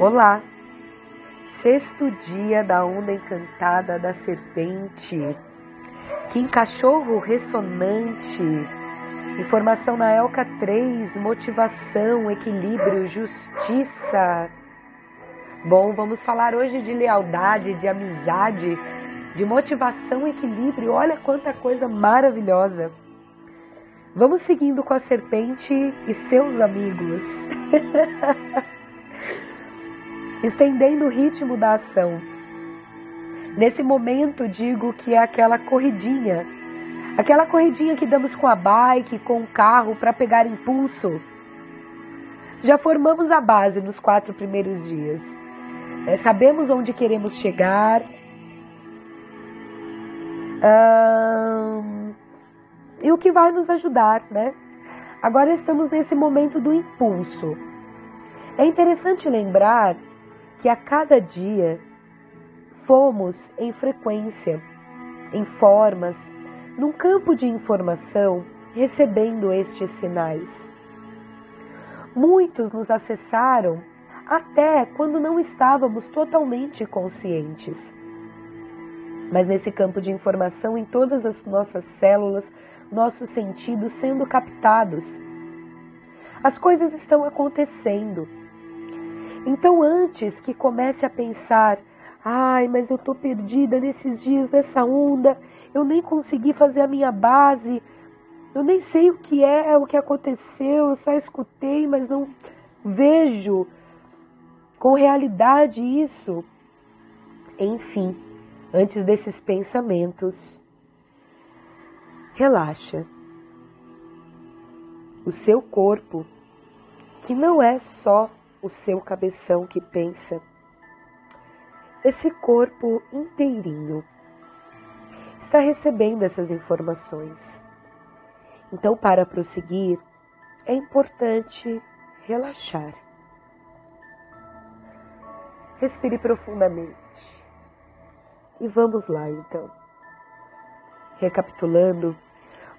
Olá! Sexto dia da onda encantada da serpente. Que cachorro ressonante. Informação na Elca 3, motivação, equilíbrio, justiça. Bom, vamos falar hoje de lealdade, de amizade, de motivação, equilíbrio. Olha quanta coisa maravilhosa. Vamos seguindo com a serpente e seus amigos. estendendo o ritmo da ação. Nesse momento, digo que é aquela corridinha, aquela corridinha que damos com a bike, com o carro para pegar impulso. Já formamos a base nos quatro primeiros dias. É, sabemos onde queremos chegar. E o que vai nos ajudar, né? Agora estamos nesse momento do impulso. É interessante lembrar que a cada dia fomos em frequência, em formas, num campo de informação, recebendo estes sinais. Muitos nos acessaram até quando não estávamos totalmente conscientes. Mas nesse campo de informação, em todas as nossas células, nossos sentidos sendo captados, as coisas estão acontecendo então, antes que comece a pensar, ai, mas eu estou perdida nesses dias dessa onda, eu nem consegui fazer a minha base, eu nem sei o que é, o que aconteceu, eu só escutei, mas não vejo com realidade isso. Enfim, antes desses pensamentos, relaxa. O seu corpo, que não é só o seu cabeção que pensa. Esse corpo inteirinho está recebendo essas informações. Então, para prosseguir, é importante relaxar. Respire profundamente. E vamos lá, então. Recapitulando,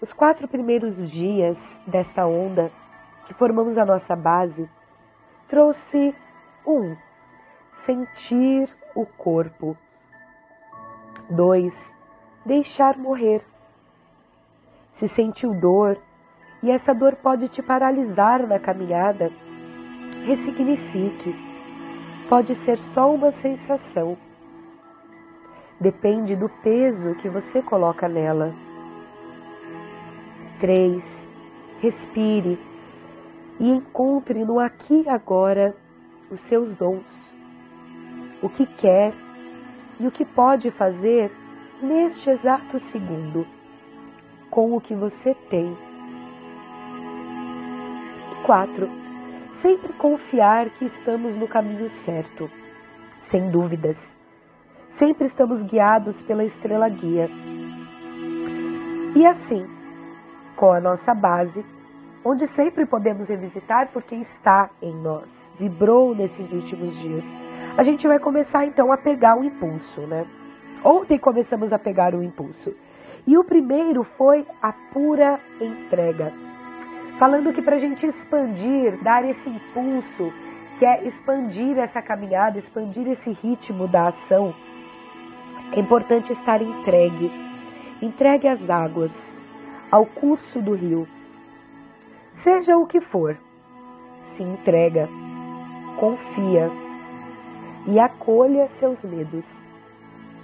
os quatro primeiros dias desta onda que formamos a nossa base trouxe um, sentir o corpo. Dois, deixar morrer. Se sentiu dor e essa dor pode te paralisar na caminhada, ressignifique. Pode ser só uma sensação. Depende do peso que você coloca nela. 3. Respire e encontre no aqui e agora os seus dons, o que quer e o que pode fazer neste exato segundo com o que você tem. E quatro, sempre confiar que estamos no caminho certo, sem dúvidas. Sempre estamos guiados pela estrela guia. E assim, com a nossa base, onde sempre podemos revisitar porque está em nós, vibrou nesses últimos dias. A gente vai começar então a pegar o impulso, né? Ontem começamos a pegar o impulso. E o primeiro foi a pura entrega. Falando que para a gente expandir, dar esse impulso, que é expandir essa caminhada, expandir esse ritmo da ação, é importante estar entregue. Entregue às águas, ao curso do rio Seja o que for, se entrega, confia e acolha seus medos.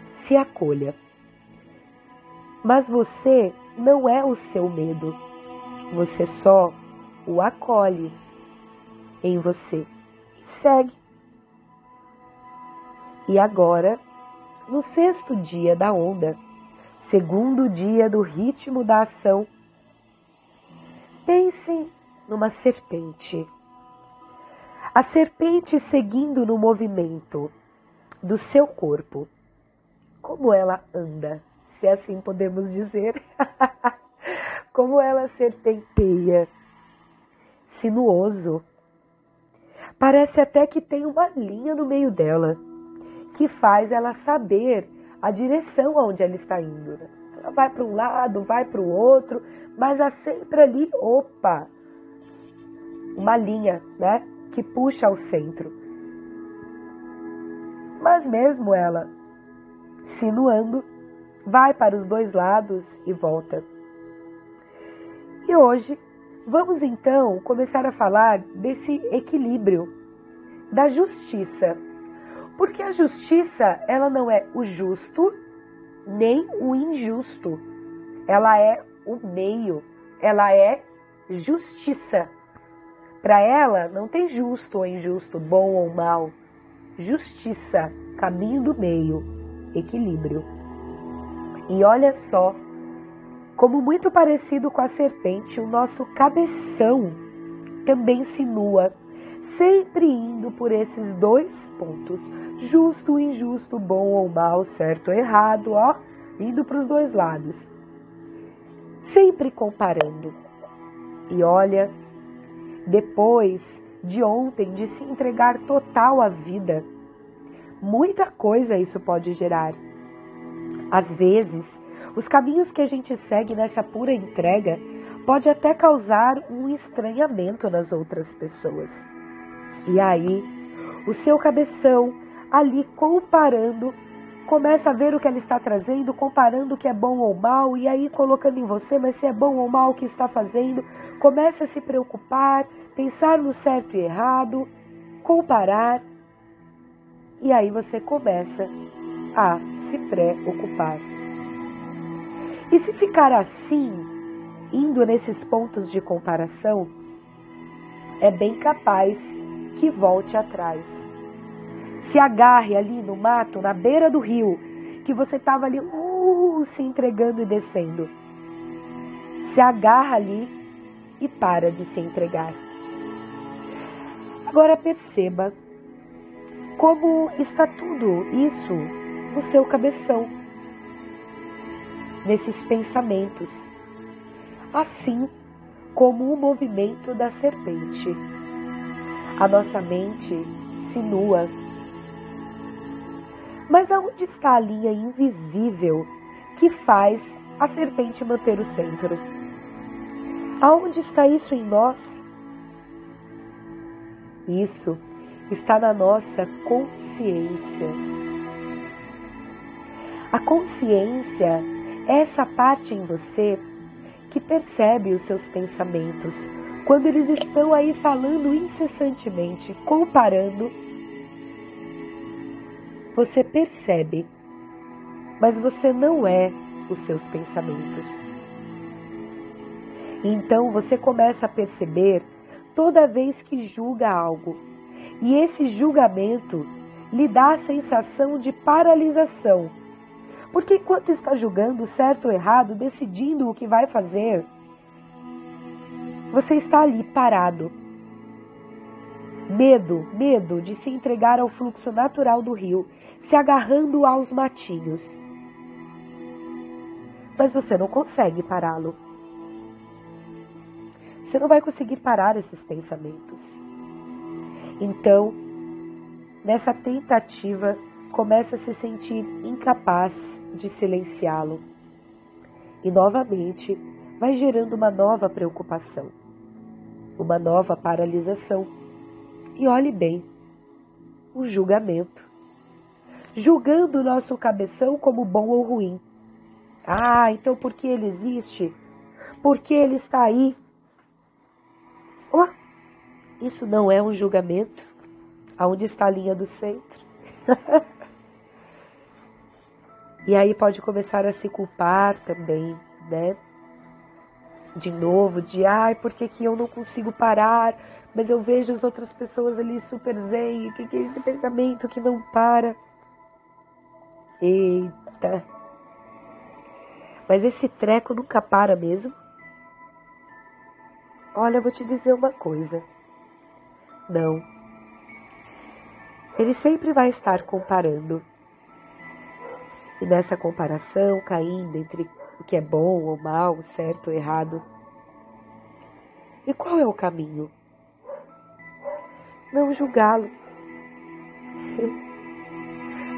Se acolha. Mas você não é o seu medo, você só o acolhe em você e segue. E agora, no sexto dia da onda, segundo dia do ritmo da ação, Pense numa serpente. A serpente seguindo no movimento do seu corpo. Como ela anda, se assim podemos dizer. Como ela serpenteia. Sinuoso. Parece até que tem uma linha no meio dela que faz ela saber a direção aonde ela está indo. Ela vai para um lado, vai para o outro, mas há sempre ali, opa, uma linha, né, que puxa ao centro. Mas mesmo ela sinuando, vai para os dois lados e volta. E hoje vamos então começar a falar desse equilíbrio da justiça. Porque a justiça, ela não é o justo nem o injusto. Ela é o meio, ela é justiça. Para ela não tem justo ou injusto, bom ou mal. Justiça, caminho do meio, equilíbrio. E olha só, como muito parecido com a serpente, o nosso cabeção também se nua, sempre indo por esses dois pontos, justo, injusto, bom ou mal, certo ou errado, ó, indo para os dois lados. Sempre comparando. E olha, depois de ontem de se entregar total à vida, muita coisa isso pode gerar. Às vezes, os caminhos que a gente segue nessa pura entrega pode até causar um estranhamento nas outras pessoas. E aí, o seu cabeção ali comparando, começa a ver o que ela está trazendo, comparando o que é bom ou mal, e aí colocando em você, mas se é bom ou mal o que está fazendo, começa a se preocupar, pensar no certo e errado, comparar, e aí você começa a se preocupar. E se ficar assim, indo nesses pontos de comparação, é bem capaz que volte atrás. Se agarre ali no mato, na beira do rio, que você estava ali uh, se entregando e descendo. Se agarra ali e para de se entregar. Agora perceba como está tudo isso no seu cabeção, nesses pensamentos, assim como o movimento da serpente. A nossa mente sinua. Mas aonde está a linha invisível que faz a serpente manter o centro? Aonde está isso em nós? Isso está na nossa consciência. A consciência é essa parte em você que percebe os seus pensamentos quando eles estão aí falando incessantemente, comparando. Você percebe, mas você não é os seus pensamentos. Então você começa a perceber toda vez que julga algo. E esse julgamento lhe dá a sensação de paralisação. Porque enquanto está julgando certo ou errado, decidindo o que vai fazer, você está ali parado. Medo, medo de se entregar ao fluxo natural do rio, se agarrando aos matinhos. Mas você não consegue pará-lo. Você não vai conseguir parar esses pensamentos. Então, nessa tentativa, começa a se sentir incapaz de silenciá-lo. E novamente vai gerando uma nova preocupação, uma nova paralisação. E olhe bem, o julgamento. Julgando o nosso cabeção como bom ou ruim. Ah, então por que ele existe? Por que ele está aí? Oh, isso não é um julgamento? Aonde está a linha do centro? e aí pode começar a se culpar também, né? De novo, de ai, por que, que eu não consigo parar? Mas eu vejo as outras pessoas ali super zen, o que, que é esse pensamento que não para? Eita! Mas esse treco nunca para mesmo? Olha, eu vou te dizer uma coisa. Não. Ele sempre vai estar comparando. E nessa comparação, caindo entre o que é bom ou mal, certo ou errado. E qual é o caminho? Não julgá-lo.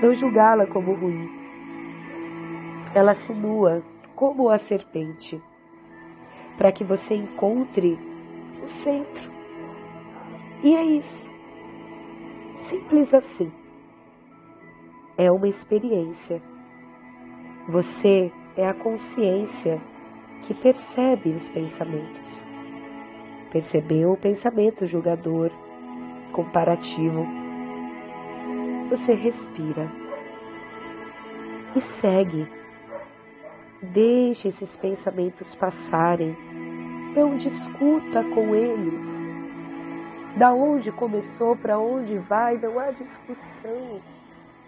Não julgá-la como ruim. Ela se nua como a serpente para que você encontre o centro. E é isso. Simples assim. é uma experiência. Você é a consciência que percebe os pensamentos. Percebeu o pensamento julgador, comparativo. Você respira e segue. Deixe esses pensamentos passarem. Não discuta com eles. Da onde começou, para onde vai, não há discussão.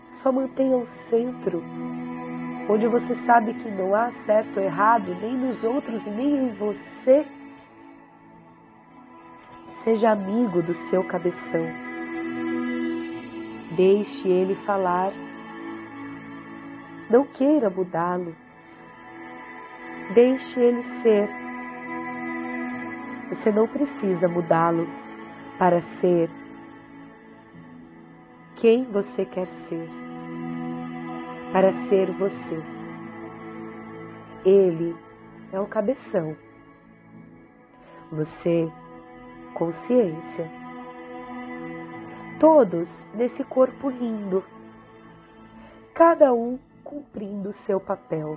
Só mantenha o centro, onde você sabe que não há certo ou errado, nem nos outros e nem em você. Seja amigo do seu cabeção. Deixe ele falar. Não queira mudá-lo. Deixe ele ser. Você não precisa mudá-lo para ser quem você quer ser, para ser você. Ele é o cabeção. Você, consciência. Todos nesse corpo lindo, cada um cumprindo seu papel.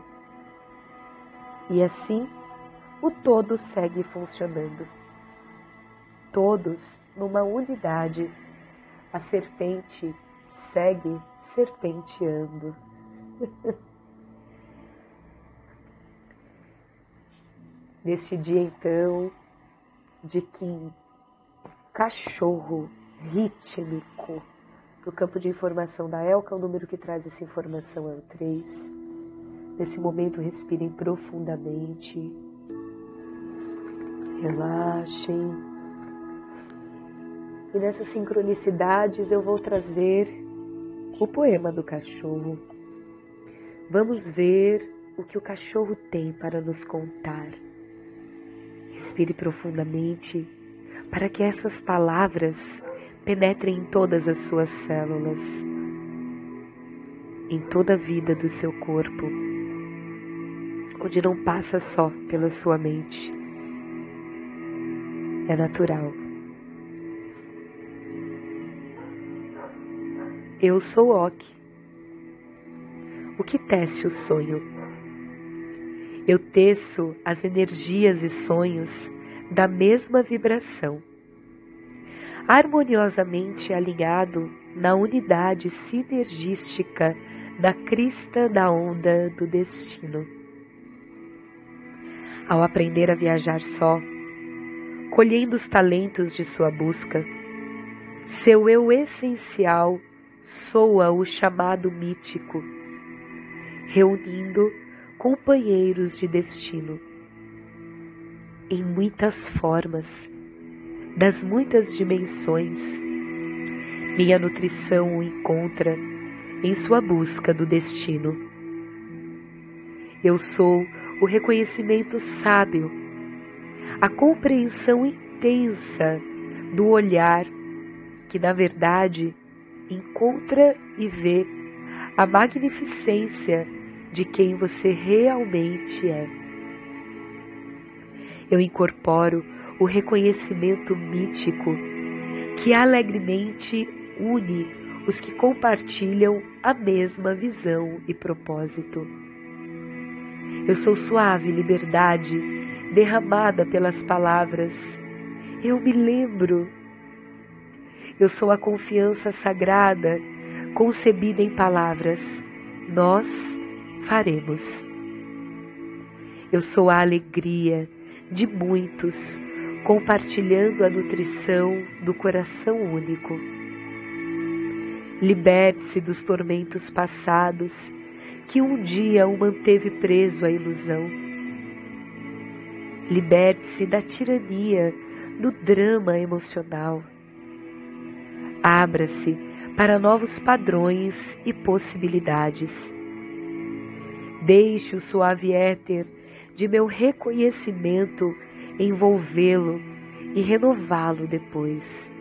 E assim, o todo segue funcionando. Todos numa unidade, a serpente segue serpenteando. Neste dia, então, de que cachorro rítmico no campo de informação da ELCA, o número que traz essa informação é o 3. Nesse momento, respirem profundamente. Relaxem. E nessas sincronicidades eu vou trazer o poema do cachorro. Vamos ver o que o cachorro tem para nos contar. Respire profundamente para que essas palavras penetrem em todas as suas células, em toda a vida do seu corpo, onde não passa só pela sua mente. É natural Eu sou Ok. O que tece o sonho? Eu teço as energias e sonhos da mesma vibração, harmoniosamente alinhado na unidade sinergística da crista da onda do destino. Ao aprender a viajar só, colhendo os talentos de sua busca, seu eu essencial soa o chamado mítico, reunindo companheiros de destino. Em muitas formas, das muitas dimensões, minha nutrição o encontra em sua busca do destino. Eu sou o reconhecimento sábio, a compreensão intensa do olhar que, na verdade, encontra e vê a magnificência de quem você realmente é. Eu incorporo o reconhecimento mítico que alegremente une os que compartilham a mesma visão e propósito. Eu sou suave liberdade derramada pelas palavras. Eu me lembro eu sou a confiança sagrada concebida em palavras. Nós faremos. Eu sou a alegria de muitos compartilhando a nutrição do coração único. Liberte-se dos tormentos passados que um dia o manteve preso à ilusão. Liberte-se da tirania do drama emocional. Abra-se para novos padrões e possibilidades. Deixe o suave éter de meu reconhecimento envolvê-lo e renová-lo depois,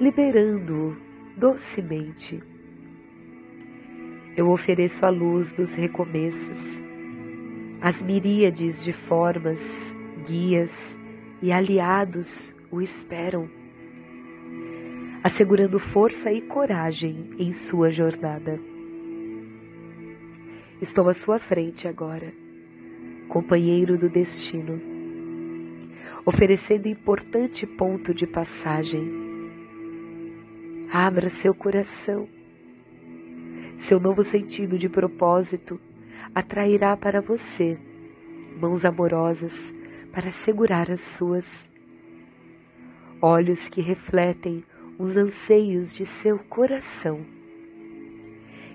liberando-o docemente. Eu ofereço a luz dos recomeços, as miríades de formas, guias e aliados o esperam assegurando força e coragem em sua jornada. Estou à sua frente agora, companheiro do destino, oferecendo importante ponto de passagem. Abra seu coração. Seu novo sentido de propósito atrairá para você mãos amorosas para segurar as suas, olhos que refletem os anseios de seu coração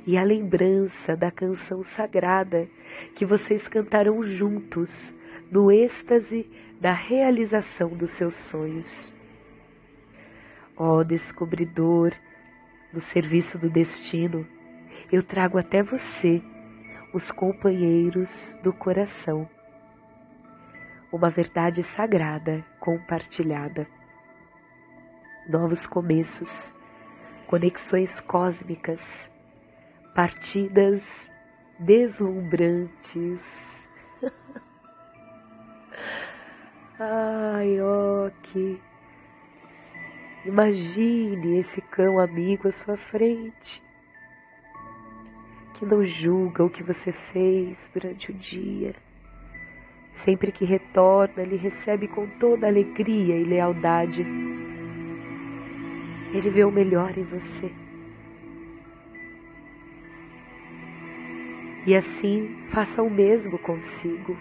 e a lembrança da canção sagrada que vocês cantaram juntos no êxtase da realização dos seus sonhos. Ó oh, descobridor do serviço do destino, eu trago até você os companheiros do coração. Uma verdade sagrada compartilhada. Novos começos, conexões cósmicas partidas deslumbrantes. Ai, ó, que. Imagine esse cão amigo à sua frente, que não julga o que você fez durante o dia. Sempre que retorna, ele recebe com toda alegria e lealdade. Ele vê o melhor em você. E assim faça o mesmo consigo.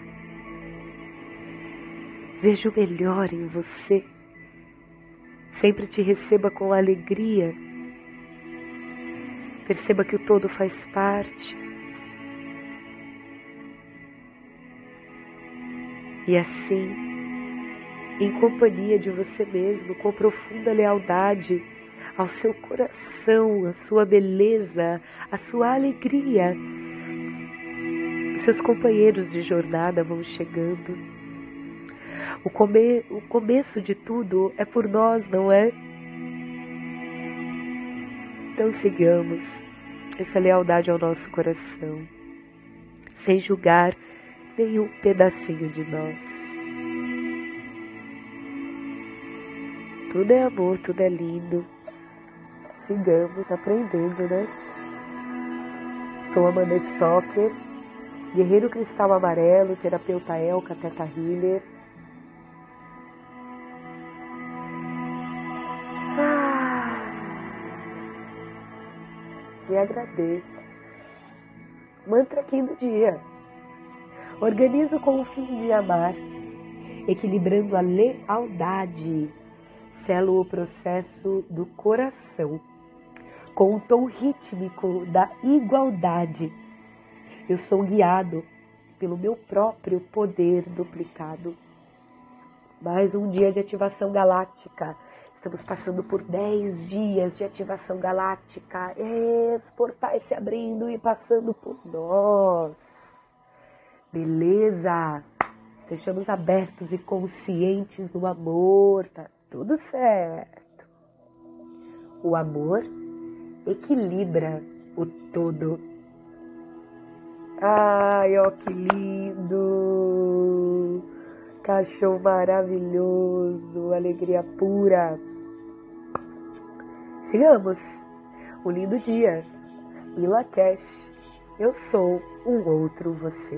Veja o melhor em você. Sempre te receba com alegria. Perceba que o todo faz parte. E assim, em companhia de você mesmo, com profunda lealdade ao seu coração, à sua beleza, à sua alegria, seus companheiros de jornada vão chegando. O, come, o começo de tudo é por nós, não é? Então sigamos essa lealdade ao nosso coração, sem julgar nenhum pedacinho de nós. Tudo é amor, tudo é lindo. Sigamos aprendendo, né? Estou Amanda Stocker Guerreiro Cristal Amarelo, Terapeuta Elka, Teta Healer. Ah, e agradeço. Mantra aqui do dia. Organizo com o fim de amar, equilibrando a lealdade. Selo o processo do coração com o tom rítmico da igualdade eu sou guiado pelo meu próprio poder duplicado. Mais um dia de ativação galáctica. Estamos passando por 10 dias de ativação galáctica. Os portais se abrindo e passando por nós. Beleza? Estejamos abertos e conscientes no amor. Tá tudo certo. O amor equilibra o todo Ai, ó que lindo! Cachorro maravilhoso, alegria pura. Sigamos. Um lindo dia. Ila Cash. Eu sou um outro você.